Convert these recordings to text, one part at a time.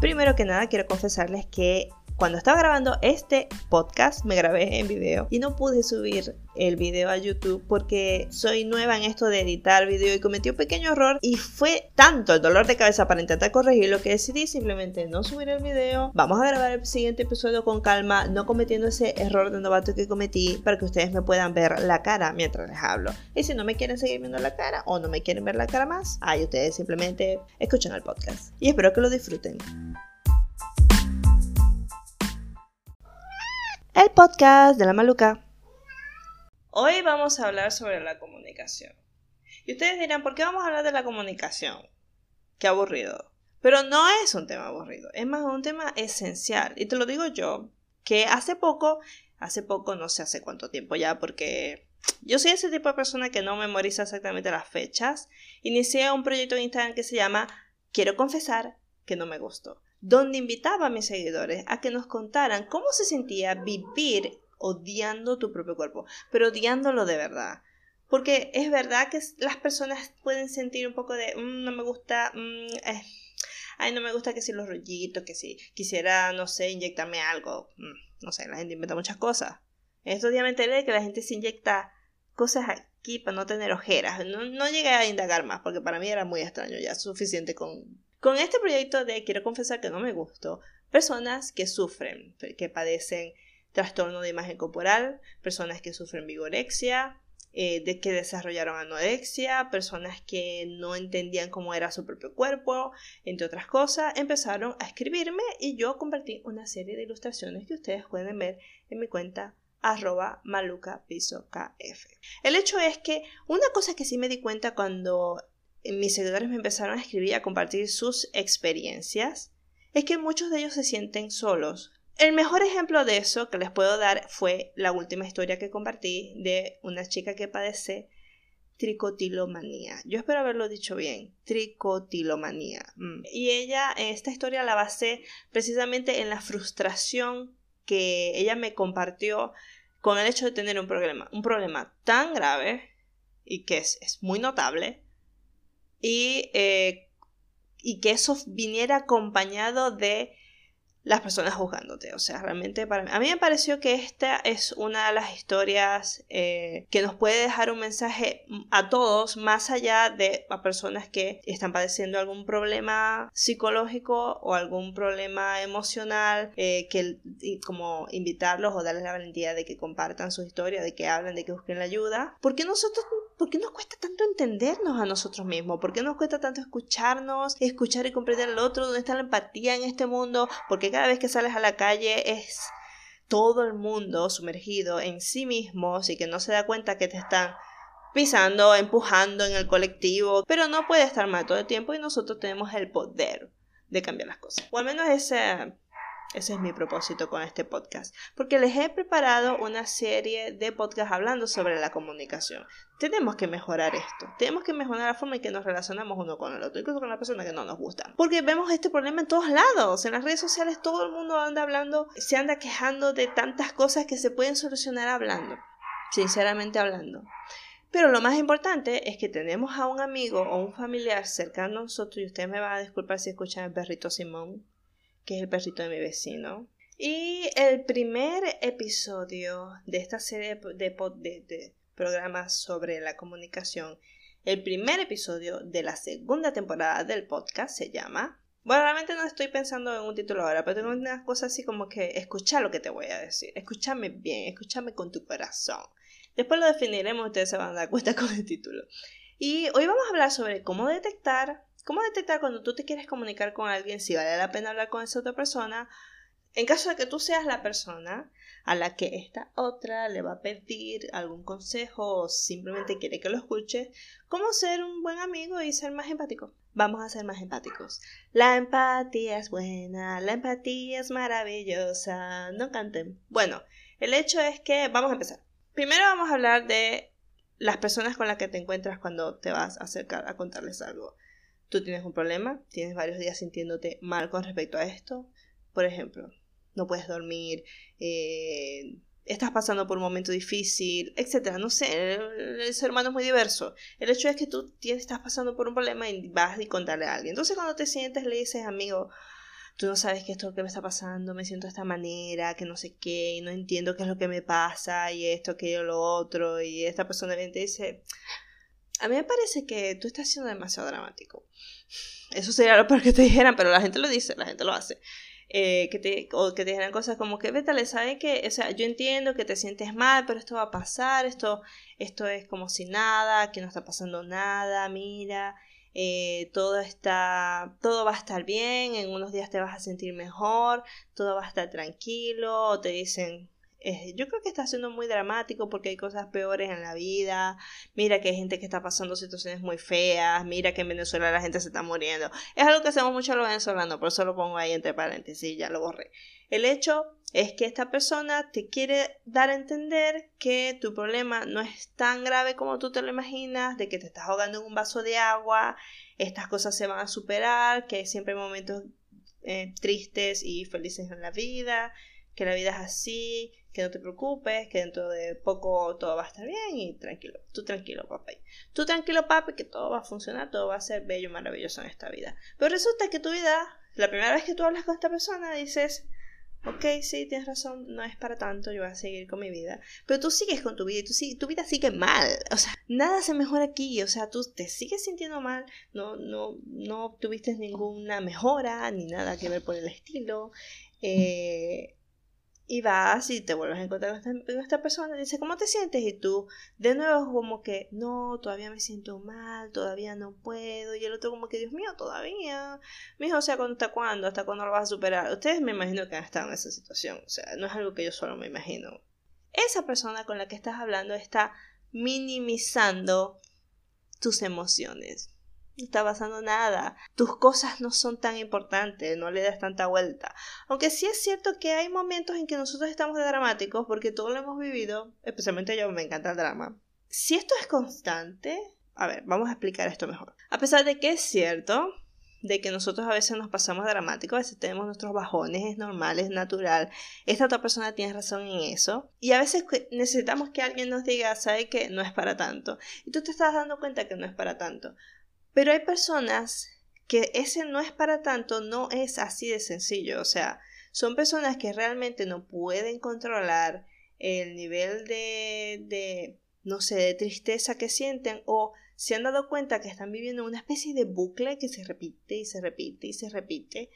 Primero que nada quiero confesarles que cuando estaba grabando este podcast me grabé en video y no pude subir el video a YouTube porque soy nueva en esto de editar video y cometí un pequeño error y fue tanto el dolor de cabeza para intentar corregirlo que decidí simplemente no subir el video. Vamos a grabar el siguiente episodio con calma, no cometiendo ese error de novato que cometí para que ustedes me puedan ver la cara mientras les hablo. Y si no me quieren seguir viendo la cara o no me quieren ver la cara más, ahí ustedes simplemente escuchan el podcast. Y espero que lo disfruten. El podcast de la maluca. Hoy vamos a hablar sobre la comunicación. Y ustedes dirán, ¿por qué vamos a hablar de la comunicación? Qué aburrido. Pero no es un tema aburrido, es más un tema esencial. Y te lo digo yo, que hace poco, hace poco, no sé hace cuánto tiempo ya, porque yo soy ese tipo de persona que no memoriza exactamente las fechas. Inicié un proyecto en Instagram que se llama Quiero confesar que no me gustó donde invitaba a mis seguidores a que nos contaran cómo se sentía vivir odiando tu propio cuerpo, pero odiándolo de verdad. Porque es verdad que las personas pueden sentir un poco de, mm, no me gusta, mm, eh, ay, no me gusta que si los rollitos, que si quisiera, no sé, inyectarme algo. Mm, no sé, la gente inventa muchas cosas. Estos días me enteré de que la gente se inyecta cosas aquí para no tener ojeras. No llegué a indagar más porque para mí era muy extraño, ya suficiente con con este proyecto de quiero confesar que no me gustó, personas que sufren, que padecen trastorno de imagen corporal, personas que sufren vigorexia, eh, de que desarrollaron anorexia, personas que no entendían cómo era su propio cuerpo, entre otras cosas, empezaron a escribirme y yo compartí una serie de ilustraciones que ustedes pueden ver en mi cuenta arroba maluca kf. El hecho es que una cosa que sí me di cuenta cuando mis seguidores me empezaron a escribir y a compartir sus experiencias, es que muchos de ellos se sienten solos. El mejor ejemplo de eso que les puedo dar fue la última historia que compartí de una chica que padece tricotilomanía. Yo espero haberlo dicho bien, tricotilomanía. Mm. Y ella, esta historia la basé precisamente en la frustración que ella me compartió con el hecho de tener un problema, un problema tan grave y que es, es muy notable y, eh, y que eso viniera acompañado de las personas juzgándote. O sea, realmente para mí, a mí me pareció que esta es una de las historias eh, que nos puede dejar un mensaje a todos, más allá de a personas que están padeciendo algún problema psicológico o algún problema emocional, eh, que como invitarlos o darles la valentía de que compartan su historia, de que hablen, de que busquen la ayuda. Porque nosotros ¿por qué nos cuesta tanto entendernos a nosotros mismos? ¿Por qué nos cuesta tanto escucharnos, escuchar y comprender al otro? ¿Dónde está la empatía en este mundo? Cada vez que sales a la calle es todo el mundo sumergido en sí mismos y que no se da cuenta que te están pisando, empujando en el colectivo, pero no puede estar mal todo el tiempo y nosotros tenemos el poder de cambiar las cosas. O al menos ese ese es mi propósito con este podcast, porque les he preparado una serie de podcasts hablando sobre la comunicación. Tenemos que mejorar esto, tenemos que mejorar la forma en que nos relacionamos uno con el otro, incluso con la persona que no nos gusta. Porque vemos este problema en todos lados, en las redes sociales todo el mundo anda hablando, se anda quejando de tantas cosas que se pueden solucionar hablando, sinceramente hablando. Pero lo más importante es que tenemos a un amigo o un familiar cercano a nosotros, y ustedes me van a disculpar si escuchan el perrito Simón, que es el perrito de mi vecino. Y el primer episodio de esta serie de, programas sobre la comunicación, el primer episodio de la segunda temporada del podcast se llama... Bueno, realmente no estoy pensando en un título ahora, pero tengo unas cosas así como que escucha lo que te voy a decir, escúchame bien, escúchame con tu corazón. Después lo definiremos, ustedes se van a dar cuenta con el título. Y hoy vamos a hablar sobre cómo detectar ¿Cómo detectar cuando tú te quieres comunicar con alguien si vale la pena hablar con esa otra persona? En caso de que tú seas la persona a la que esta otra le va a pedir algún consejo o simplemente quiere que lo escuche, ¿cómo ser un buen amigo y ser más empático? Vamos a ser más empáticos. La empatía es buena, la empatía es maravillosa. No canten. Bueno, el hecho es que vamos a empezar. Primero vamos a hablar de las personas con las que te encuentras cuando te vas a acercar a contarles algo tú tienes un problema, tienes varios días sintiéndote mal con respecto a esto, por ejemplo, no puedes dormir, eh, estás pasando por un momento difícil, etcétera, no sé, el, ser humano es muy diverso. El hecho es que tú estás pasando por un problema y vas a contarle a alguien. Entonces cuando te sientes le dices, amigo, tú no sabes qué es lo que me está pasando, me siento de esta manera, que no sé qué, y no entiendo qué es lo que me pasa, y esto, aquello, lo otro, y esta persona viene y te dice, a mí me parece que tú estás siendo demasiado dramático. Eso sería lo peor que te dijeran, pero la gente lo dice, la gente lo hace. Eh, que te, o que te dijeran cosas como que, vete, ¿sabes que O sea, yo entiendo que te sientes mal, pero esto va a pasar, esto, esto es como si nada, que no está pasando nada, mira, eh, todo está, todo va a estar bien, en unos días te vas a sentir mejor, todo va a estar tranquilo, te dicen, eh, yo creo que está siendo muy dramático porque hay cosas peores en la vida. Mira que hay gente que está pasando situaciones muy feas. Mira que en Venezuela la gente se está muriendo. Es algo que hacemos mucho los venezolanos, por eso lo pongo ahí entre paréntesis, ya lo borré. El hecho es que esta persona te quiere dar a entender que tu problema no es tan grave como tú te lo imaginas, de que te estás ahogando en un vaso de agua, estas cosas se van a superar, que siempre hay momentos eh, tristes y felices en la vida, que la vida es así, que no te preocupes, que dentro de poco todo va a estar bien y tranquilo, tú tranquilo, papi. Tú tranquilo, papi, que todo va a funcionar, todo va a ser bello maravilloso en esta vida. Pero resulta que tu vida, la primera vez que tú hablas con esta persona, dices, ok, sí, tienes razón, no es para tanto, yo voy a seguir con mi vida. Pero tú sigues con tu vida y tu, tu vida sigue mal. O sea, nada se mejora aquí. O sea, tú te sigues sintiendo mal, no, no, no obtuviste ninguna mejora ni nada que ver por el estilo. Eh, y vas y te vuelves a encontrar con esta, persona y dice, ¿cómo te sientes? Y tú, de nuevo, como que, no, todavía me siento mal, todavía no puedo. Y el otro, como que, Dios mío, todavía. Mijo, o sea, ¿hasta cuándo? ¿Hasta cuándo lo vas a superar? Ustedes me imagino que han estado en esa situación. O sea, no es algo que yo solo me imagino. Esa persona con la que estás hablando está minimizando tus emociones no está pasando nada. Tus cosas no son tan importantes, no le das tanta vuelta. Aunque sí es cierto que hay momentos en que nosotros estamos dramáticos porque todo lo hemos vivido, especialmente yo me encanta el drama. Si esto es constante, a ver, vamos a explicar esto mejor. A pesar de que es cierto de que nosotros a veces nos pasamos dramáticos, a veces tenemos nuestros bajones, es normal, es natural. Esta otra persona tiene razón en eso. Y a veces necesitamos que alguien nos diga, sabe que no es para tanto. Y tú te estás dando cuenta que no es para tanto. Pero hay personas que ese no es para tanto, no es así de sencillo. O sea, son personas que realmente no pueden controlar el nivel de, de, no sé, de tristeza que sienten o se han dado cuenta que están viviendo una especie de bucle que se repite y se repite y se repite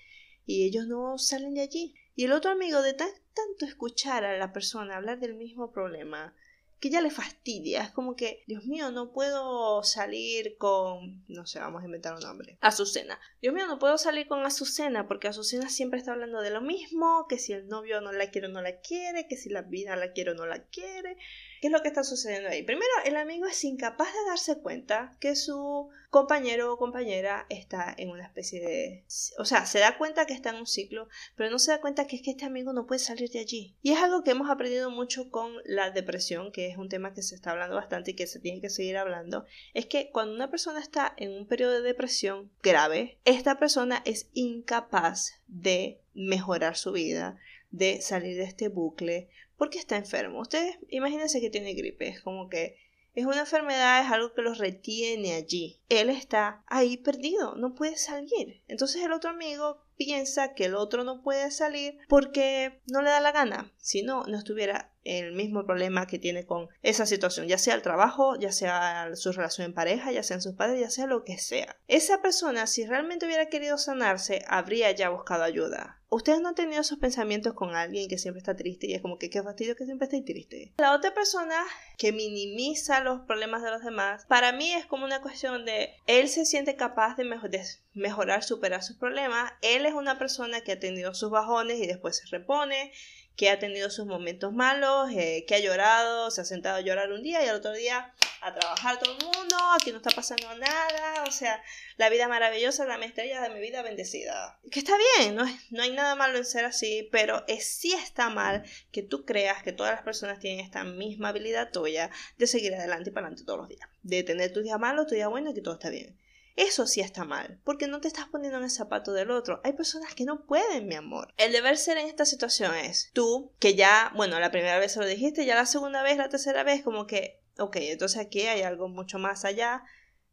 y ellos no salen de allí. Y el otro amigo de tanto escuchar a la persona hablar del mismo problema, que ya le fastidia. Es como que, Dios mío, no puedo salir con, no sé, vamos a inventar un nombre, Azucena. Dios mío, no puedo salir con Azucena porque Azucena siempre está hablando de lo mismo, que si el novio no la quiere o no la quiere, que si la vida la quiere o no la quiere. ¿Qué es lo que está sucediendo ahí? Primero, el amigo es incapaz de darse cuenta que su compañero o compañera está en una especie de... O sea, se da cuenta que está en un ciclo, pero no se da cuenta que es que este amigo no puede salir de allí. Y es algo que hemos aprendido mucho con la depresión, que es un tema que se está hablando bastante y que se tiene que seguir hablando. Es que cuando una persona está en un periodo de depresión grave, esta persona es incapaz de mejorar su vida, de salir de este bucle, porque está enfermo. Ustedes imagínense que tiene gripe, es como que es una enfermedad, es algo que los retiene allí. Él está ahí perdido, no puede salir. Entonces el otro amigo piensa que el otro no puede salir porque no le da la gana. Si no, no estuviera el mismo problema que tiene con esa situación, ya sea el trabajo, ya sea su relación en pareja, ya sean sus padres, ya sea lo que sea. Esa persona, si realmente hubiera querido sanarse, habría ya buscado ayuda. Ustedes no han tenido esos pensamientos con alguien que siempre está triste y es como que qué fastidio que siempre esté triste. La otra persona que minimiza los problemas de los demás, para mí es como una cuestión de él se siente capaz de, de mejorar, superar sus problemas. Él es una persona que ha tenido sus bajones y después se repone que ha tenido sus momentos malos, eh, que ha llorado, se ha sentado a llorar un día y al otro día a trabajar todo el mundo, aquí no está pasando nada, o sea, la vida maravillosa, la estrella de mi vida bendecida. Que está bien, no, no hay nada malo en ser así, pero es, sí está mal que tú creas que todas las personas tienen esta misma habilidad tuya de seguir adelante y para adelante todos los días, de tener tus días malos, tu día bueno y que todo está bien. Eso sí está mal, porque no te estás poniendo en el zapato del otro. Hay personas que no pueden, mi amor. El deber ser en esta situación es tú, que ya, bueno, la primera vez se lo dijiste, ya la segunda vez, la tercera vez, como que, ok, entonces aquí hay algo mucho más allá.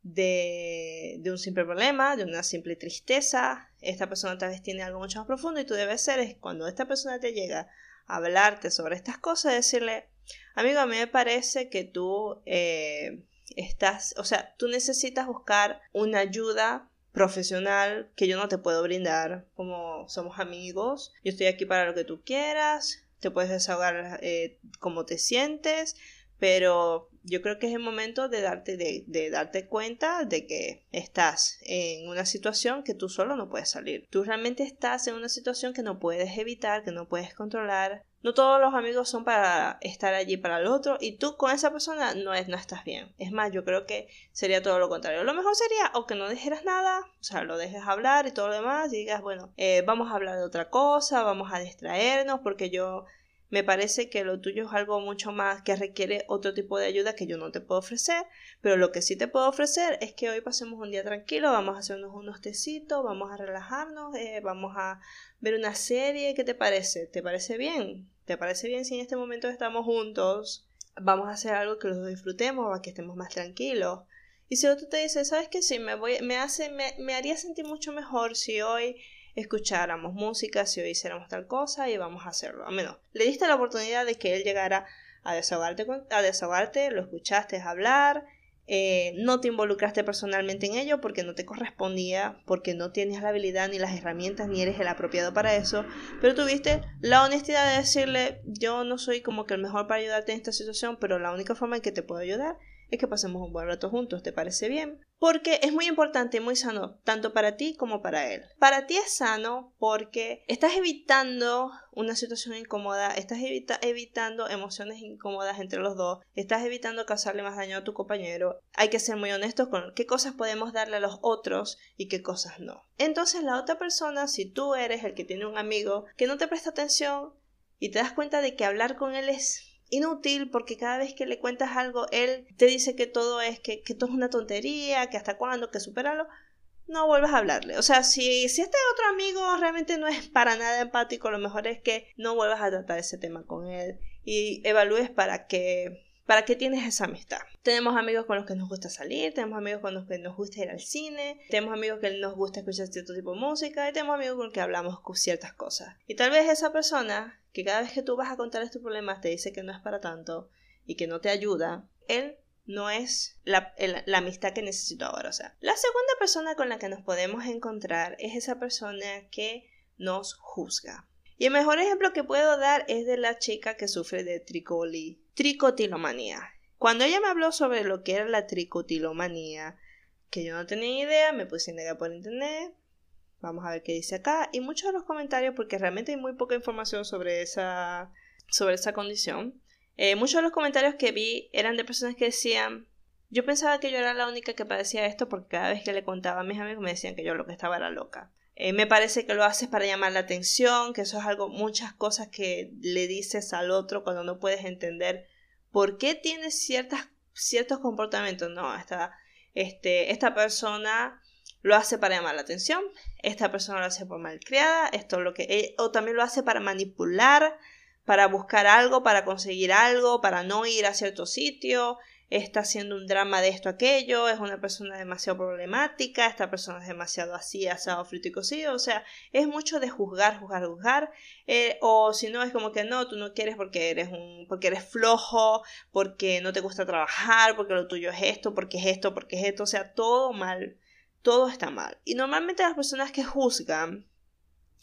de, de un simple problema, de una simple tristeza. Esta persona tal vez tiene algo mucho más profundo y tú debes ser es cuando esta persona te llega a hablarte sobre estas cosas, decirle, amigo, a mí me parece que tú eh, estás, o sea, tú necesitas buscar una ayuda profesional que yo no te puedo brindar, como somos amigos, yo estoy aquí para lo que tú quieras, te puedes desahogar eh, como te sientes, pero yo creo que es el momento de darte, de, darte cuenta de que estás en una situación que tú solo no puedes salir. Tú realmente estás en una situación que no puedes evitar, que no puedes controlar. No todos los amigos son para estar allí para el otro y tú con esa persona no, es, no estás bien. Es más, yo creo que sería todo lo contrario. Lo mejor sería o que no dijeras nada, o sea, lo dejes hablar y todo lo demás y digas, bueno, eh, vamos a hablar de otra cosa, vamos a distraernos porque yo me parece que lo tuyo es algo mucho más que requiere otro tipo de ayuda que yo no te puedo ofrecer, pero lo que sí te puedo ofrecer es que hoy pasemos un día tranquilo, vamos a hacernos unos tecitos, vamos a relajarnos, eh, vamos a ver una serie, ¿qué te parece? ¿Te parece bien? ¿Te parece bien si en este momento estamos juntos? Vamos a hacer algo que los disfrutemos, para que estemos más tranquilos. Y si otro te dice, ¿sabes qué? Sí, me voy, me hace, me, me haría sentir mucho mejor si hoy escucháramos música, si hoy hiciéramos tal cosa y vamos a hacerlo. A menos, le diste la oportunidad de que él llegara a desahogarte, a desahogarte lo escuchaste hablar, eh, no te involucraste personalmente en ello porque no te correspondía, porque no tienes la habilidad ni las herramientas ni eres el apropiado para eso, pero tuviste la honestidad de decirle yo no soy como que el mejor para ayudarte en esta situación, pero la única forma en que te puedo ayudar es que pasemos un buen rato juntos, ¿te parece bien? Porque es muy importante y muy sano, tanto para ti como para él. Para ti es sano porque estás evitando una situación incómoda, estás evitando emociones incómodas entre los dos, estás evitando causarle más daño a tu compañero. Hay que ser muy honestos con qué cosas podemos darle a los otros y qué cosas no. Entonces la otra persona, si tú eres el que tiene un amigo que no te presta atención y te das cuenta de que hablar con él es inútil porque cada vez que le cuentas algo, él te dice que todo es, que, que todo es una tontería, que hasta cuándo, que superarlo, no vuelvas a hablarle. O sea, si, si este otro amigo realmente no es para nada empático, lo mejor es que no vuelvas a tratar ese tema con él y evalúes para que ¿Para qué tienes esa amistad? Tenemos amigos con los que nos gusta salir, tenemos amigos con los que nos gusta ir al cine, tenemos amigos que nos gusta escuchar cierto tipo de música y tenemos amigos con los que hablamos ciertas cosas. Y tal vez esa persona que cada vez que tú vas a contar estos problemas te dice que no es para tanto y que no te ayuda, él no es la, la, amistad que necesito ahora. O sea, la segunda persona con la que nos podemos encontrar es esa persona que nos juzga. Y el mejor ejemplo que puedo dar es de la chica que sufre de tricotilomanía. Cuando ella me habló sobre lo que era la tricotilomanía, que yo no tenía idea, me puse a negar por internet. Vamos a ver qué dice acá. Y muchos de los comentarios, porque realmente hay muy poca información sobre esa, sobre esa condición. Eh, muchos de los comentarios que vi eran de personas que decían, yo pensaba que yo era la única que padecía esto porque cada vez que le contaba a mis amigos me decían que yo lo que estaba era loca. Eh, me parece que lo haces para llamar la atención, que eso es algo, muchas cosas que le dices al otro cuando no puedes entender por qué tienes ciertas, ciertos comportamientos. No, esta, este, esta persona lo hace para llamar la atención, esta persona lo hace por malcriada, esto lo que, eh, o también lo hace para manipular, para buscar algo, para conseguir algo, para no ir a cierto sitio, está haciendo un drama de esto aquello, es una persona demasiado problemática, esta persona es demasiado así, asado, frito y cocido, o sea, es mucho de juzgar, juzgar, juzgar, eh, o si no es como que no, tú no quieres porque eres un, porque eres flojo, porque no te gusta trabajar, porque lo tuyo es esto, porque es esto, porque es esto, o sea, todo mal, todo está mal. Y normalmente las personas que juzgan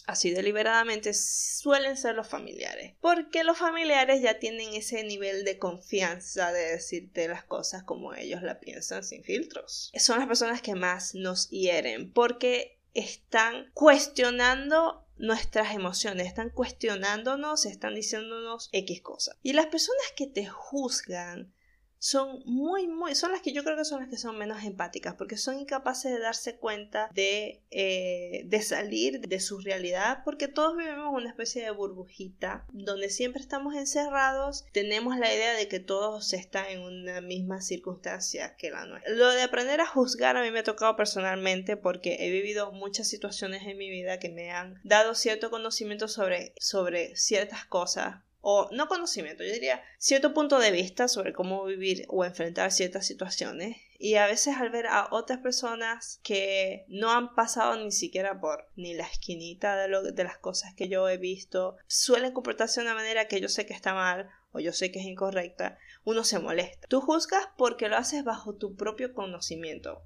así deliberadamente suelen ser los familiares, porque los familiares ya tienen ese nivel de confianza de decirte las cosas como ellos la piensan sin filtros. Son las personas que más nos hieren porque están cuestionando nuestras emociones, están cuestionándonos, están diciéndonos X cosas. Y las personas que te juzgan son muy, muy, son las que yo creo que son las que son menos empáticas, porque son incapaces de darse cuenta de, eh, de salir de su realidad, porque todos vivimos una especie de burbujita, donde siempre estamos encerrados, tenemos la idea de que todos están en una misma circunstancia que la nuestra. Lo de aprender a juzgar a mí me ha tocado personalmente porque he vivido muchas situaciones en mi vida que me han dado cierto conocimiento sobre, sobre ciertas cosas o no conocimiento, yo diría cierto punto de vista sobre cómo vivir o enfrentar ciertas situaciones Y a veces al ver a otras personas que no han pasado ni siquiera por ni la esquinita de, lo, de las cosas que yo he visto, suelen comportarse de una manera que yo sé que está mal o yo sé que es incorrecta, uno se molesta. Tú juzgas porque lo haces bajo tu propio conocimiento.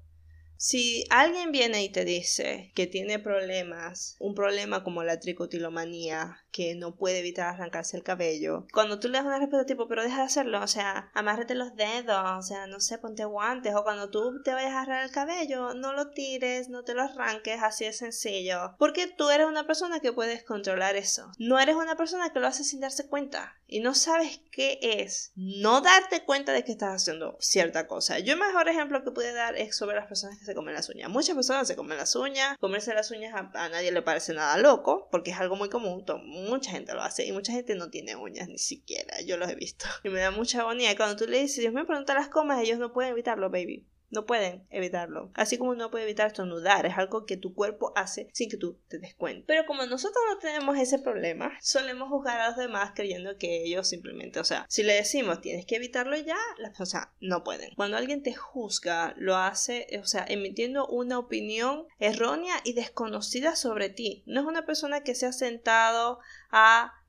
Si alguien viene y te dice que tiene problemas, un problema como la tricotilomanía, que no puede evitar arrancarse el cabello, cuando tú le das una respuesta tipo, pero deja de hacerlo, o sea, amárrate los dedos, o sea, no sé, ponte guantes, o cuando tú te vayas a arrancar el cabello, no lo tires, no te lo arranques, así de sencillo, porque tú eres una persona que puedes controlar eso. No eres una persona que lo hace sin darse cuenta y no sabes qué es no darte cuenta de que estás haciendo cierta cosa. Yo el mejor ejemplo que pude dar es sobre las personas que se comen las uñas. Muchas personas se comen las uñas, comerse las uñas a, nadie le parece nada loco, porque es algo muy común, mucha gente lo hace y mucha gente no tiene uñas ni siquiera, yo los he visto. Y me da mucha agonía. Cuando tú le dices, Dios me pregunta las comas, ellos no pueden evitarlo, baby. No pueden evitarlo. Así como no puede evitar estornudar, es algo que tu cuerpo hace sin que tú te des cuenta. Pero como nosotros no tenemos ese problema, solemos juzgar a los demás creyendo que ellos simplemente, o sea, si le decimos tienes que evitarlo ya, las cosas no pueden. Cuando alguien te juzga, lo hace, o sea, emitiendo una opinión errónea y desconocida sobre ti. No es una persona que se ha sentado a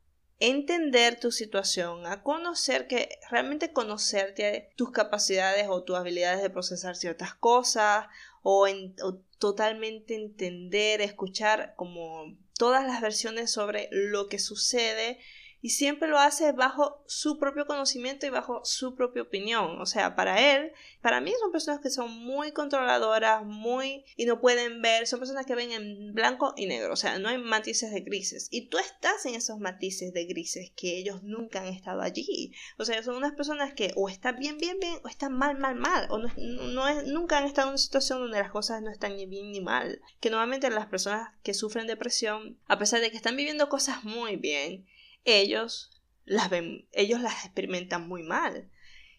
entender tu situación, a conocer que realmente conocerte tus capacidades o tus habilidades de procesar ciertas cosas o, o totalmente entender, escuchar como todas las versiones sobre lo que sucede y siempre lo hace bajo su propio conocimiento y bajo su propia opinión. O sea, para él, para mí son personas que son muy controladoras, muy y no pueden ver, son personas que ven en blanco y negro, o sea, no hay matices de grises. Y tú estás en esos matices de grises que ellos nunca han estado allí. O sea, son unas personas que o están bien, bien, bien, o están mal, mal, mal, o no, no es, nunca han estado en una situación donde las cosas no están ni bien ni mal. Que normalmente las personas que sufren depresión, a pesar de que están viviendo cosas muy bien, ellos las ven, ellos las experimentan muy mal.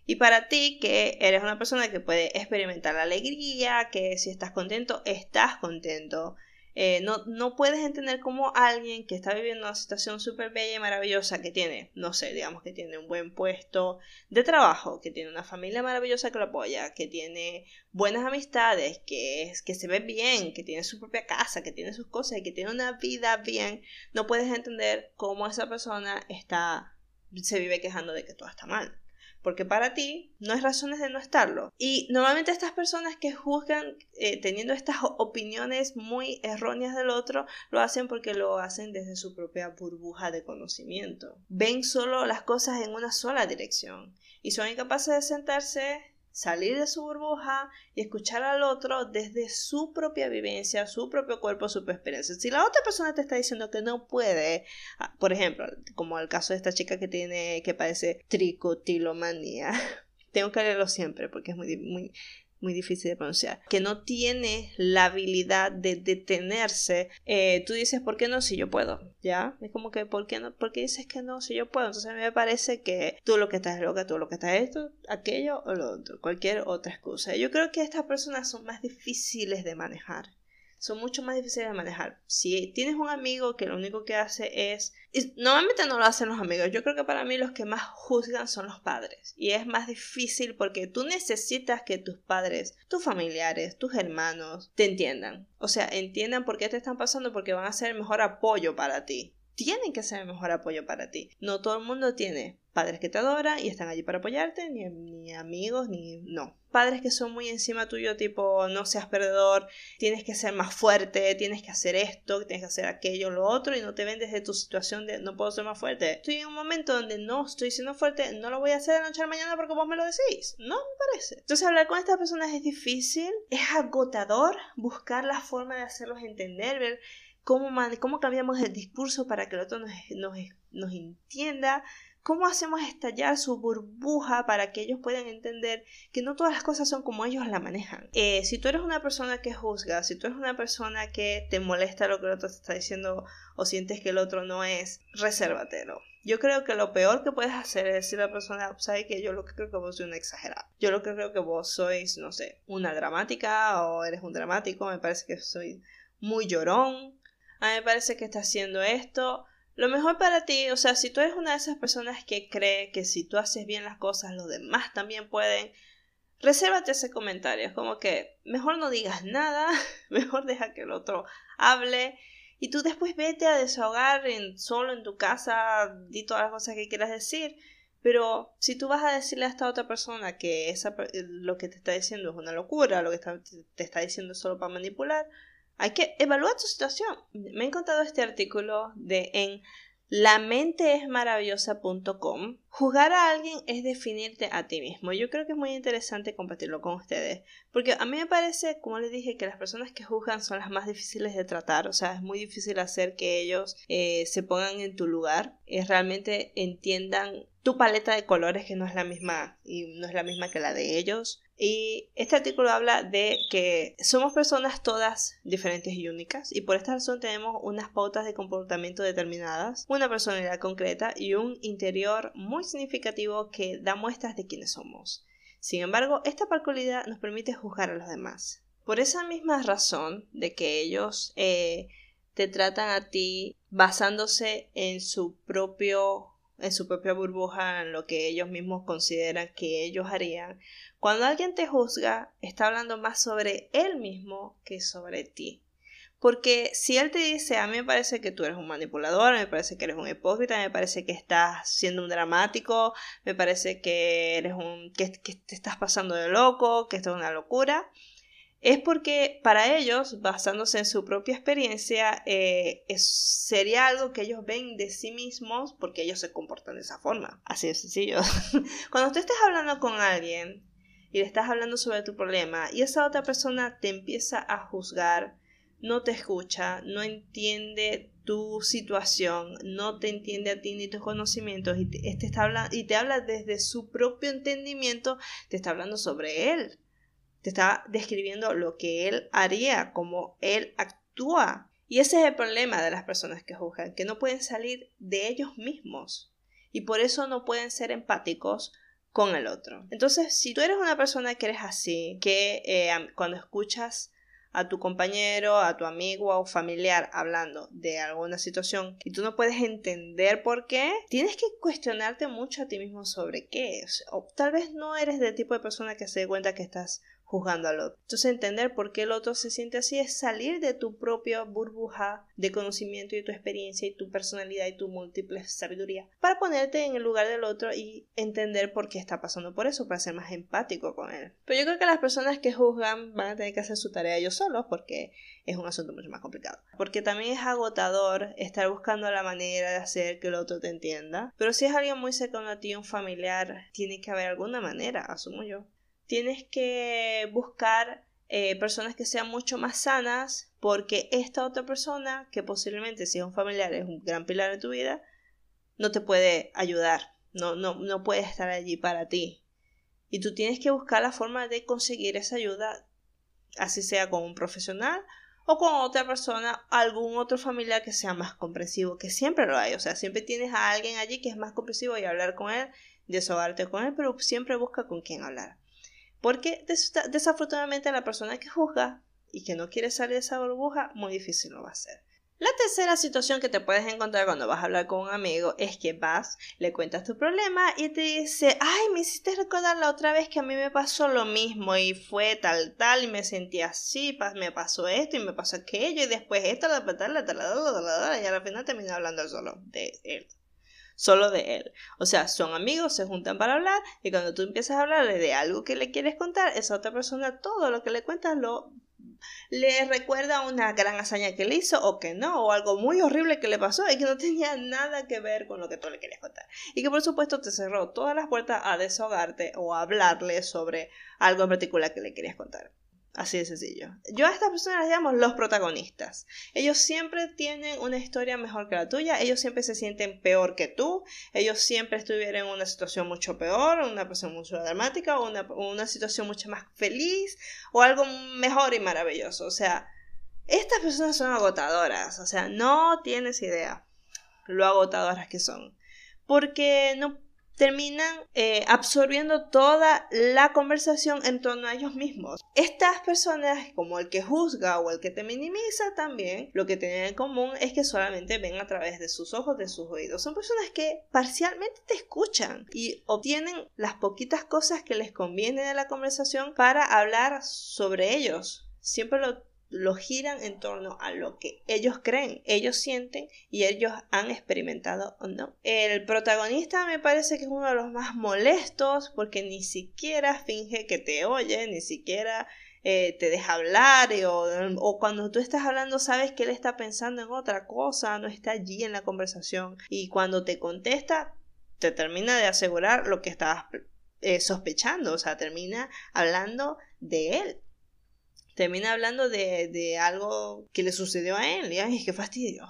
Y para ti, que eres una persona que puede experimentar la alegría, que si estás contento, estás contento, eh, no, no puedes entender cómo alguien que está viviendo una situación súper bella y maravillosa, que tiene, no sé, digamos que tiene un buen puesto de trabajo, que tiene una familia maravillosa que lo apoya, que tiene buenas amistades, que, es, que se ve bien, que tiene su propia casa, que tiene sus cosas y que tiene una vida bien, no puedes entender cómo esa persona está, se vive quejando de que todo está mal porque para ti no es razones de no estarlo. Y normalmente estas personas que juzgan eh, teniendo estas opiniones muy erróneas del otro, lo hacen porque lo hacen desde su propia burbuja de conocimiento. Ven solo las cosas en una sola dirección y son incapaces de sentarse salir de su burbuja y escuchar al otro desde su propia vivencia, su propio cuerpo, su propia experiencia. Si la otra persona te está diciendo que no puede, ah, por ejemplo, como el caso de esta chica que tiene, que padece tricotilomanía, tengo que leerlo siempre porque es muy, muy, muy difícil de pronunciar, que no tiene la habilidad de detenerse, eh, tú dices, ¿por qué no si yo puedo? ¿Ya? Es como que, ¿por qué no? ¿Por qué dices que no si yo puedo? Entonces a mí me parece que tú lo que estás loca, tú lo que estás esto, aquello o lo otro, cualquier otra excusa. Yo creo que estas personas son más difíciles de manejar son mucho más difíciles de manejar. Si tienes un amigo que lo único que hace es... normalmente no lo hacen los amigos. Yo creo que para mí los que más juzgan son los padres. Y es más difícil porque tú necesitas que tus padres, tus familiares, tus hermanos te entiendan. O sea, entiendan por qué te están pasando porque van a ser el mejor apoyo para ti. Tienen que ser el mejor apoyo para ti. No todo el mundo tiene padres que te adoran y están allí para apoyarte, ni, amigos, ni no. Padres que son muy encima tuyo, tipo, no seas perdedor, tienes que ser más fuerte, tienes que hacer esto, tienes que hacer aquello, lo otro, y no te ven desde tu situación de no puedo ser más fuerte. Estoy en un momento donde no estoy siendo fuerte, no lo voy a hacer de noche a mañana porque vos me lo decís. No me parece. Entonces, hablar con estas personas es difícil, es agotador buscar la forma de hacerlos entender, ver cómo, cómo cambiamos el discurso para que el otro nos, nos, nos entienda ¿Cómo hacemos estallar su burbuja para que ellos puedan entender que no todas las cosas son como ellos la manejan? Eh, si tú eres una persona que juzga, si tú eres una persona que te molesta lo que el otro te está diciendo o sientes que el otro no es, resérvatelo. Yo creo que lo peor que puedes hacer es decir a la persona, sabe que yo lo que creo que vos sois una exagerada. Yo lo que creo que vos sois, no sé, una dramática o eres un dramático, me parece que soy muy llorón. A mí me parece que está haciendo esto lo mejor para ti, o sea, si tú eres una de esas personas que cree que si tú haces bien las cosas, los demás también pueden, resérvate ese comentario. Es como que mejor no digas nada, mejor deja que el otro hable y tú después vete a desahogar en, solo en tu casa, di todas las cosas que quieras decir. Pero si tú vas a decirle a esta otra persona que esa, lo que te está diciendo es una locura, lo que te está diciendo es solo para manipular, hay que evaluar tu situación. Me he encontrado este artículo de en lamenteesmaravillosa.com. Jugar a alguien es definirte a ti mismo. Yo creo que es muy interesante compartirlo con ustedes, porque a mí me parece, como les dije, que las personas que juzgan son las más difíciles de tratar, o sea, es muy difícil hacer que ellos eh, se pongan en tu lugar y realmente entiendan tu paleta de colores que no es la misma y no es la misma que la de ellos y este artículo habla de que somos personas todas diferentes y únicas y por esta razón tenemos unas pautas de comportamiento determinadas, una personalidad concreta y un interior muy significativo que da muestras de quiénes somos. Sin embargo, esta parcialidad nos permite juzgar a los demás. Por esa misma razón de que ellos eh, te tratan a ti basándose en su propio en su propia burbuja, en lo que ellos mismos consideran que ellos harían, cuando alguien te juzga, está hablando más sobre él mismo que sobre ti. Porque si él te dice, a mí me parece que tú eres un manipulador, me parece que eres un hipócrita, me parece que estás siendo un dramático, me parece que eres un, que, te estás pasando de loco, que esto es una locura, es porque para ellos, basándose en su propia experiencia, eh, sería algo que ellos ven de sí mismos porque ellos se comportan de esa forma. Así de sencillo. Cuando tú estés hablando con alguien y le estás hablando sobre tu problema y esa otra persona te empieza a juzgar, no te escucha, no entiende tu situación, no te entiende a ti ni tus conocimientos y te, este está y te habla desde su propio entendimiento, te está hablando sobre él, te está describiendo lo que él haría, cómo él actúa. Y ese es el problema de las personas que juzgan, que no pueden salir de ellos mismos y por eso no pueden ser empáticos con el otro. Entonces, si tú eres una persona que eres así, que eh, cuando escuchas a tu compañero, a tu amigo o familiar hablando de alguna situación y tú no puedes entender por qué, tienes que cuestionarte mucho a ti mismo sobre qué. O tal vez no eres del tipo de persona que se dé cuenta que estás juzgando al otro. Entonces entender por qué el otro se siente así es salir de tu propia burbuja de conocimiento y tu experiencia y tu personalidad y tu múltiple sabiduría para ponerte en el lugar del otro y entender por qué está pasando por eso, para ser más empático con él. Pero yo creo que las personas que juzgan van a tener que hacer su tarea ellos solos porque es un asunto mucho más complicado. Porque también es agotador estar buscando la manera de hacer que el otro te entienda. Pero si es alguien muy cercano a ti, un familiar, tiene que haber alguna manera, asumo yo tienes que buscar eh, personas que sean mucho más sanas porque esta otra persona, que posiblemente si es un familiar es un gran pilar de tu vida, no te puede ayudar, no, no, no puede estar allí para ti. Y tú tienes que buscar la forma de conseguir esa ayuda, así sea con un profesional o con otra persona, algún otro familiar que sea más comprensivo, que siempre lo hay, o sea, siempre tienes a alguien allí que es más comprensivo y hablar con él, desahogarte con él, pero siempre busca con quién hablar. Porque desafortunadamente la persona que juzga y que no quiere salir de esa burbuja, muy difícil lo va a hacer. La tercera situación que te puedes encontrar cuando vas a hablar con un amigo es que vas, le cuentas tu problema y te dice, ay, me hiciste recordar la otra vez que a mí me pasó lo mismo y fue tal, tal, y me sentí así, me pasó esto y me pasó aquello y después esto, la, la, la, y al final terminé hablando solo de él solo de él. O sea, son amigos, se juntan para hablar y cuando tú empiezas a hablarle de algo que le quieres contar, esa otra persona todo lo que le cuentas lo le recuerda una gran hazaña que le hizo o que no, o algo muy horrible que le pasó y que no tenía nada que ver con lo que tú le querías contar. Y que por supuesto te cerró todas las puertas a desahogarte o a hablarle sobre algo en particular que le querías contar. Así de sencillo. Yo a estas personas las llamo los protagonistas. Ellos siempre tienen una historia mejor que la tuya, ellos siempre se sienten peor que tú, ellos siempre estuvieron en una situación mucho peor, una situación mucho dramática, o una, una situación mucho más feliz, o algo mejor y maravilloso. O sea, estas personas son agotadoras, o sea, no tienes idea lo agotadoras que son. Porque no terminan eh, absorbiendo toda la conversación en torno a ellos mismos. Estas personas, como el que juzga o el que te minimiza también, lo que tienen en común es que solamente ven a través de sus ojos, de sus oídos. Son personas que parcialmente te escuchan y obtienen las poquitas cosas que les conviene de la conversación para hablar sobre ellos. Siempre lo lo giran en torno a lo que ellos creen, ellos sienten y ellos han experimentado o no. El protagonista me parece que es uno de los más molestos porque ni siquiera finge que te oye, ni siquiera eh, te deja hablar o, o, cuando tú estás hablando sabes que él está pensando en otra cosa, no está allí en la conversación y cuando te contesta te termina de asegurar lo que estabas eh, sospechando, o sea, termina hablando de él termina hablando de, de algo que le sucedió a él. Y ay, qué fastidio.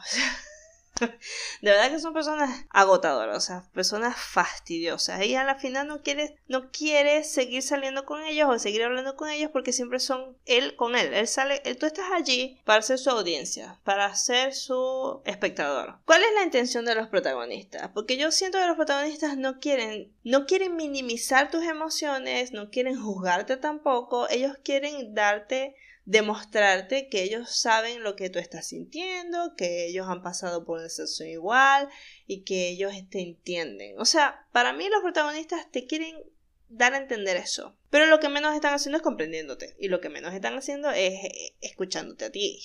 De verdad que son personas agotadoras, o sea, personas fastidiosas. Y a la final no quiere, no quiere seguir saliendo con ellos o seguir hablando con ellos porque siempre son él con él. Él sale, tú estás allí para ser su audiencia, para ser su espectador. ¿Cuál es la intención de los protagonistas? Porque yo siento que los protagonistas no quieren, no quieren minimizar tus emociones, no quieren juzgarte tampoco, ellos quieren darte demostrarte que ellos saben lo que tú estás sintiendo, que ellos han pasado por una situación igual y que ellos te entienden. O sea, para mí los protagonistas te quieren dar a entender eso. Pero lo que menos están haciendo es comprendiéndote. Y lo que menos están haciendo es eh, escuchándote a ti.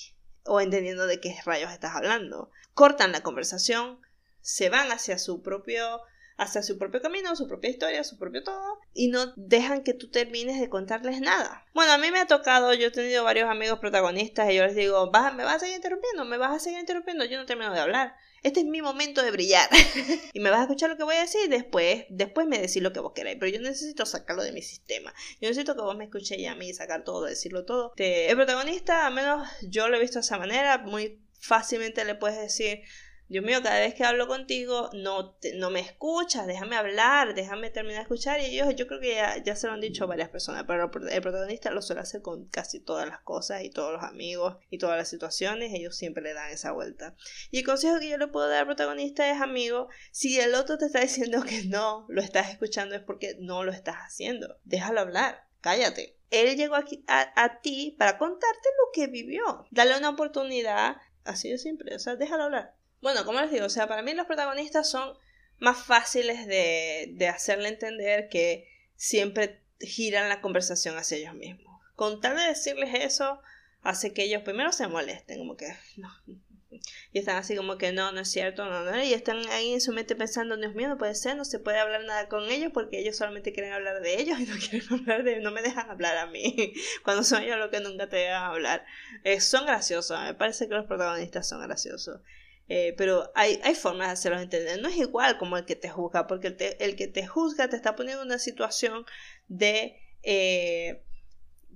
O entendiendo de qué rayos estás hablando. Cortan la conversación, se van hacia su propio hacia su propio camino, su propia historia, su propio todo, y no dejan que tú termines de contarles nada. Bueno, a mí me ha tocado, yo he tenido varios amigos protagonistas y yo les digo, ¿me vas a seguir interrumpiendo? ¿Me vas a seguir interrumpiendo? Yo no termino de hablar. Este es mi momento de brillar. y me vas a escuchar lo que voy a decir después, después me decís lo que vos queráis. Pero yo necesito sacarlo de mi sistema. Yo necesito que vos me escuchéis a mí, sacar todo, decirlo todo. el protagonista, al menos yo lo he visto de esa manera, muy fácilmente le puedes decir, Dios mío, cada vez que hablo contigo no, no me escuchas, déjame hablar, déjame terminar de escuchar. Y ellos, yo creo que ya, ya se lo han dicho varias personas, pero el protagonista lo suele hacer con casi todas las cosas y todos los amigos y todas las situaciones, ellos siempre le dan esa vuelta. Y el consejo que yo le puedo dar al protagonista es, amigo, si el otro te está diciendo que no lo estás escuchando es porque no lo estás haciendo. Déjalo hablar, cállate. Él llegó aquí a, a ti para contarte lo que vivió. Dale una oportunidad, así de simple, o sea, déjalo hablar. Bueno, como les digo, o sea, para mí los protagonistas son más fáciles de, de hacerle entender que siempre giran la conversación hacia ellos mismos. Con tal de decirles eso, hace que ellos primero se molesten, como que no. Y están así como que no, no es cierto, no, no. Y están ahí en su mente pensando, Dios mío, no puede ser, no se puede hablar nada con ellos porque ellos solamente quieren hablar de ellos y no quieren hablar de, no me dejan hablar a mí. Cuando son ellos los que nunca te dejan hablar. Eh, son graciosos, me parece que los protagonistas son graciosos. Eh, pero hay, hay formas de hacerlos entender. No es igual como el que te juzga, porque el, que te juzga te está poniendo en una situación de... Eh,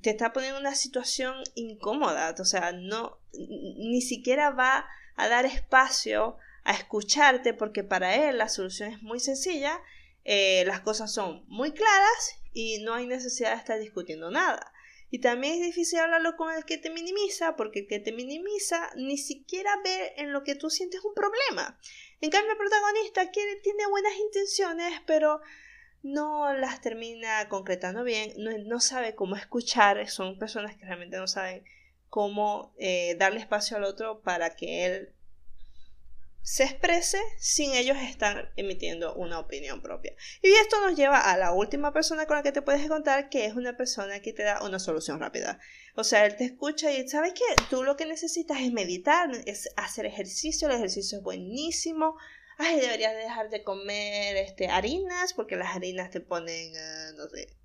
te está poniendo en una situación incómoda, o sea, no, ni siquiera va a dar espacio a escucharte porque para él la solución es muy sencilla, eh, las cosas son muy claras y no hay necesidad de estar discutiendo nada. Y también es difícil hablarlo con el que te minimiza, porque el que te minimiza ni siquiera ve en lo que tú sientes un problema. En cambio, el protagonista tiene buenas intenciones, pero no las termina concretando bien, no, sabe cómo escuchar, son personas que realmente no saben cómo eh, darle espacio al otro para que él se exprese sin ellos estar emitiendo una opinión propia. Y esto nos lleva a la última persona con la que te puedes contar, que es una persona que te da una solución rápida. O sea, él te escucha y sabes que tú lo que necesitas es meditar, es hacer ejercicio, el ejercicio es buenísimo. Ay, deberías dejar de comer este, harinas porque las harinas te ponen, uh, no sé,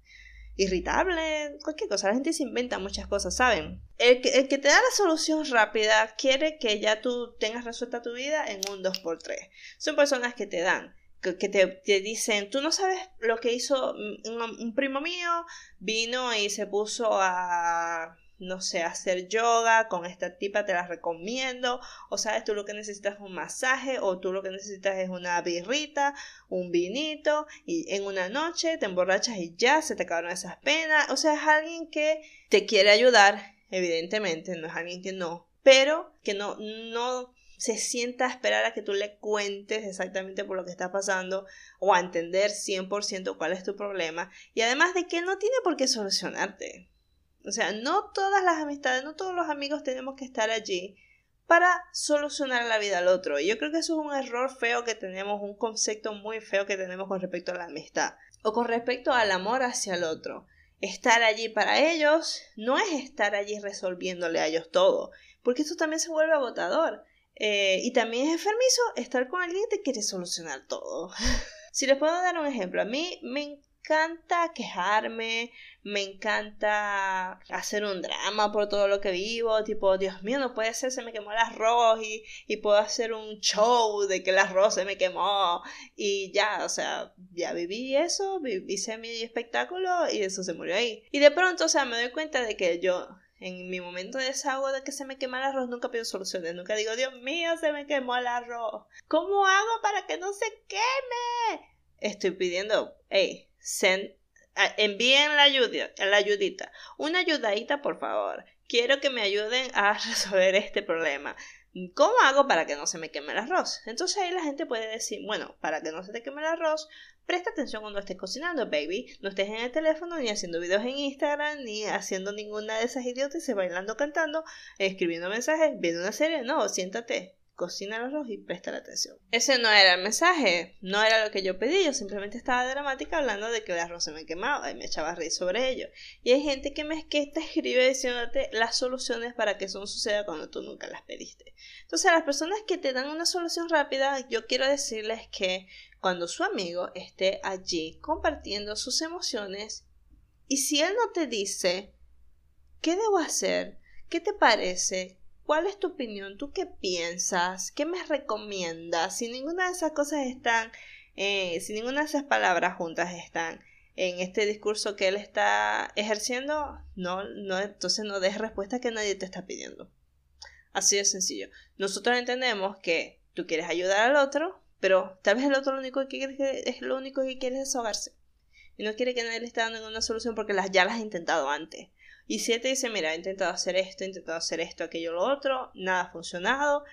irritable, cualquier cosa. La gente se inventa muchas cosas, ¿saben? El que, el que te da la solución rápida quiere que ya tú tengas resuelta tu vida en un 2x3. Son personas que te dan que, te, te, dicen, tú no sabes lo que hizo un, primo mío, vino y se puso a no sé, hacer yoga con esta tipa te la recomiendo, o sabes, tú lo que necesitas es un masaje, o tú lo que necesitas es una birrita, un vinito, y en una noche te emborrachas y ya se te acabaron esas penas, o sea, es alguien que te quiere ayudar, evidentemente, no es alguien que no, pero que no, no, se sienta a esperar a que tú le cuentes exactamente por lo que está pasando o a entender 100% cuál es tu problema. Y además de que no tiene por qué solucionarte. O sea, no todas las amistades, no todos los amigos tenemos que estar allí para solucionar la vida al otro. Y yo creo que eso es un error feo que tenemos, un concepto muy feo que tenemos con respecto a la amistad o con respecto al amor hacia el otro. Estar allí para ellos no es estar allí resolviéndole a ellos todo, porque esto también se vuelve agotador. Eh, y también es enfermizo estar con alguien que te quiere solucionar todo. si les puedo dar un ejemplo, a mí me encanta quejarme, me encanta hacer un drama por todo lo que vivo, tipo, Dios mío, no puede ser, se me quemó el arroz y, y puedo hacer un show de que el arroz se me quemó y ya, o sea, ya viví eso, hice mi espectáculo y eso se murió ahí. Y de pronto, o sea, me doy cuenta de que yo en mi momento de desahogo de que se me quema el arroz, nunca pido soluciones. Nunca digo, Dios mío, se me quemó el arroz. ¿Cómo hago para que no se queme? Estoy pidiendo, hey, send, envíen la, ayuda, la ayudita. Una ayudadita, por favor. Quiero que me ayuden a resolver este problema. ¿Cómo hago para que no se me queme el arroz? Entonces ahí la gente puede decir, bueno, para que no se te queme el arroz, presta atención cuando estés cocinando, baby. No estés en el teléfono ni haciendo videos en Instagram, ni haciendo ninguna de esas idiotas, bailando, cantando, escribiendo mensajes, viendo una serie. No, siéntate, cocina el arroz y presta la atención. Ese no era el mensaje, no era lo que yo pedí, yo simplemente estaba dramática hablando de que el arroz se me quemaba y me echaba a reír sobre ello. Y hay gente que me que te escribe diciéndote las soluciones para que eso no suceda cuando tú nunca las pediste. Entonces, a las personas que te dan una solución rápida, yo quiero decirles que cuando su amigo esté allí compartiendo sus emociones y si él no te dice, ¿qué debo hacer? ¿Qué te parece? ¿Cuál es tu opinión? ¿Tú qué piensas? ¿Qué me recomiendas? Si ninguna de esas cosas están, eh, si ninguna de esas palabras juntas están en este discurso que él está ejerciendo, no, no, entonces no des respuesta que nadie te está pidiendo. Así de sencillo. Nosotros entendemos que tú quieres ayudar al otro, pero tal vez el otro lo único que quiere es lo único que quiere es desahogarse. Y no quiere que nadie le esté dando ninguna solución porque las, ya las ha intentado antes. Y si él te dice, mira, he intentado hacer esto, he intentado hacer esto, aquello, lo otro, nada ha funcionado,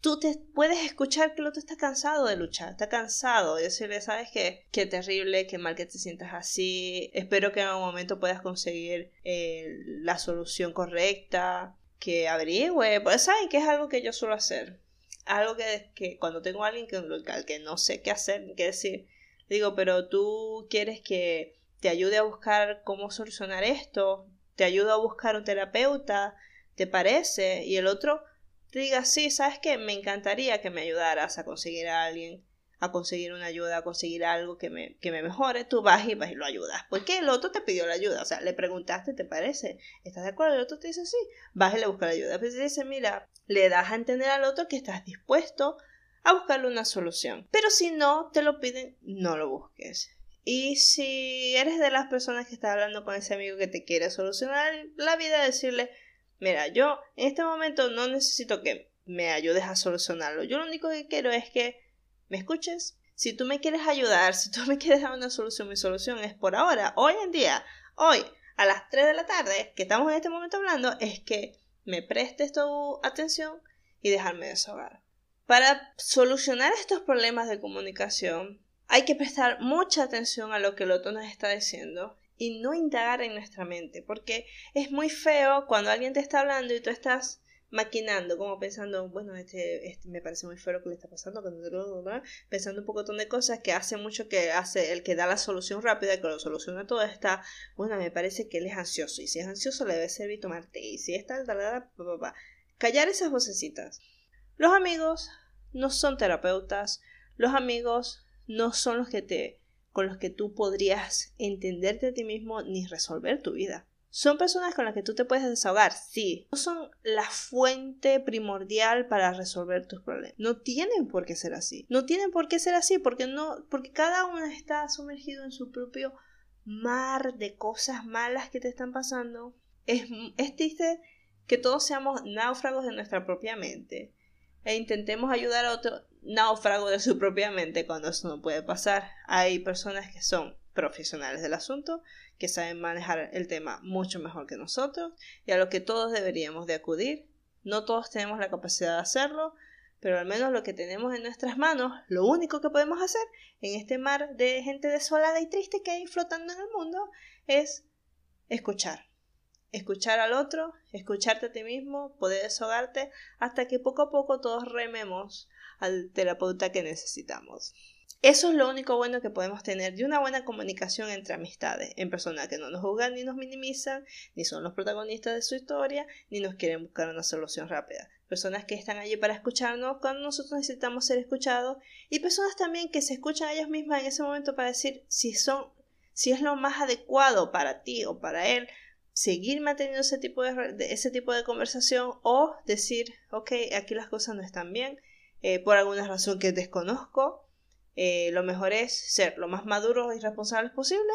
tú te puedes escuchar que el otro está cansado de luchar, está cansado y decirle, sabes qué, qué terrible, qué mal que te sientas así, espero que en algún momento puedas conseguir eh, la solución correcta, que averigüe, pues saben que es algo que yo suelo hacer, algo que, que cuando tengo a alguien que, al que no sé qué hacer, qué decir, digo, pero tú quieres que te ayude a buscar cómo solucionar esto, te ayudo a buscar un terapeuta, ¿te parece? Y el otro te diga, sí, ¿sabes qué? Me encantaría que me ayudaras a conseguir a alguien, a conseguir una ayuda, a conseguir algo que me, que me mejore, tú vas y vas y lo ayudas. Porque el otro te pidió la ayuda, o sea, le preguntaste, ¿te parece? ¿Estás de acuerdo? El otro te dice, sí, vas y le buscas la ayuda. Pues dice, mira, le das a entender al otro que estás dispuesto a buscarle una solución. Pero si no te lo piden, no lo busques. Y si eres de las personas que está hablando con ese amigo que te quiere solucionar la vida, decirle, mira, yo en este momento no necesito que me ayudes a solucionarlo. Yo lo único que quiero es que me escuches. Si tú me quieres ayudar, si tú me quieres dar una solución, mi solución es por ahora, hoy en día, hoy, a las 3 de la tarde, que estamos en este momento hablando, es que me prestes tu atención y dejarme desahogar. Para solucionar estos problemas de comunicación, hay que prestar mucha atención a lo que el otro nos está diciendo y no indagar en nuestra mente, porque es muy feo cuando alguien te está hablando y tú estás maquinando, como pensando, bueno, este, este me parece muy feo lo que le está pasando, pensando un poco de cosas que hace mucho que hace el que da la solución rápida, que lo soluciona todo, está, bueno, me parece que él es ansioso, y si es ansioso le debe servir tomar té, y si está, callar esas vocecitas. Los amigos no son terapeutas, los amigos no son los que te con los que tú podrías entenderte a ti mismo ni resolver tu vida. Son personas con las que tú te puedes desahogar, sí. No son la fuente primordial para resolver tus problemas. No tienen por qué ser así. No tienen por qué ser así porque no, porque cada uno está sumergido en su propio mar de cosas malas que te están pasando. Es, es triste que todos seamos náufragos de nuestra propia mente e intentemos ayudar a otro náufrago de su propia mente cuando eso no puede pasar. Hay personas que son profesionales del asunto, que saben manejar el tema mucho mejor que nosotros y a lo que todos deberíamos de acudir. No todos tenemos la capacidad de hacerlo, pero al menos lo que tenemos en nuestras manos, lo único que podemos hacer en este mar de gente desolada y triste que hay flotando en el mundo es escuchar. Escuchar al otro, escucharte a ti mismo, poder desahogarte, hasta que poco a poco todos rememos al terapeuta que necesitamos. Eso es lo único bueno que podemos tener de una buena comunicación entre amistades, en personas que no nos juzgan ni nos minimizan, ni son los protagonistas de su historia, ni nos quieren buscar una solución rápida. Personas que están allí para escucharnos cuando nosotros necesitamos ser escuchados y personas también que se escuchan a ellas mismas en ese momento para decir si son si es lo más adecuado para ti o para él seguir manteniendo ese tipo de, ese tipo de conversación o decir ok aquí las cosas no están bien eh, por alguna razón que desconozco eh, lo mejor es ser lo más maduros y responsables posible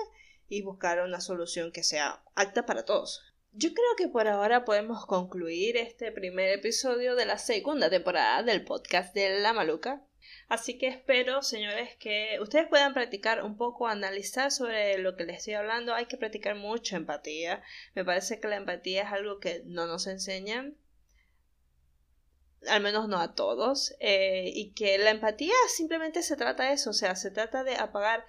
y buscar una solución que sea apta para todos. Yo creo que por ahora podemos concluir este primer episodio de la segunda temporada del podcast de La Maluca. Así que espero, señores, que ustedes puedan practicar un poco, analizar sobre lo que les estoy hablando. Hay que practicar mucho empatía. Me parece que la empatía es algo que no nos enseñan al menos no a todos, eh, y que la empatía simplemente se trata de eso, o sea, se trata de apagar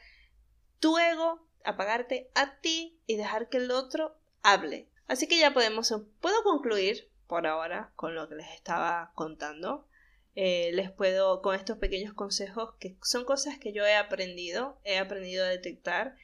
tu ego, apagarte a ti y dejar que el otro hable. Así que ya podemos, puedo concluir por ahora con lo que les estaba contando. Eh, les puedo, con estos pequeños consejos, que son cosas que yo he aprendido, he aprendido a detectar,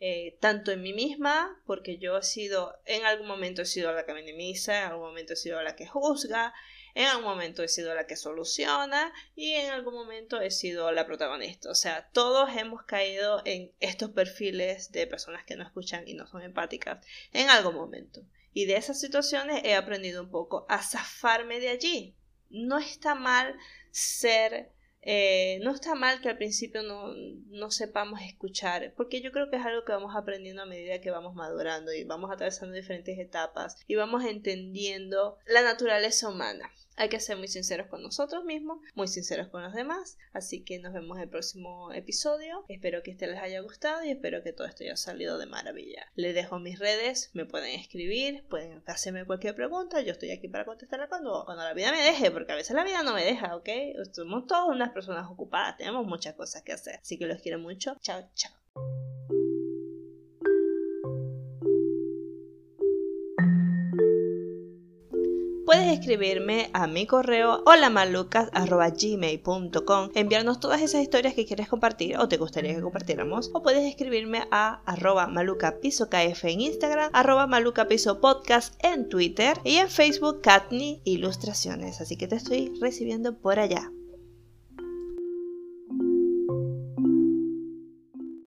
eh, tanto en mí misma, porque yo he sido, en algún momento he sido la que minimiza, en algún momento he sido la que juzga, en algún momento he sido la que soluciona y en algún momento he sido la protagonista. O sea, todos hemos caído en estos perfiles de personas que no escuchan y no son empáticas en algún momento. Y de esas situaciones he aprendido un poco a zafarme de allí. No está mal ser eh, no está mal que al principio no, no, sepamos escuchar, porque yo creo que es algo que vamos aprendiendo a medida que vamos madurando y vamos atravesando diferentes etapas y vamos entendiendo la naturaleza humana. Hay que ser muy sinceros con nosotros mismos, muy sinceros con los demás. Así que nos vemos el próximo episodio. Espero que este les haya gustado y espero que todo esto haya salido de maravilla. Les dejo mis redes, me pueden escribir, pueden hacerme cualquier pregunta. Yo estoy aquí para contestarla cuando, cuando la vida me deje, porque a veces la vida no me deja, ¿ok? Somos todas unas personas ocupadas, tenemos muchas cosas que hacer. Así que los quiero mucho. Chao, chao. Puedes escribirme a mi correo holamalucas.gmail.com enviarnos todas esas historias que quieres compartir o te gustaría que compartiéramos o puedes escribirme a arroba malucapisokf en Instagram arroba malucapisopodcast en Twitter y en Facebook Katni Ilustraciones. Así que te estoy recibiendo por allá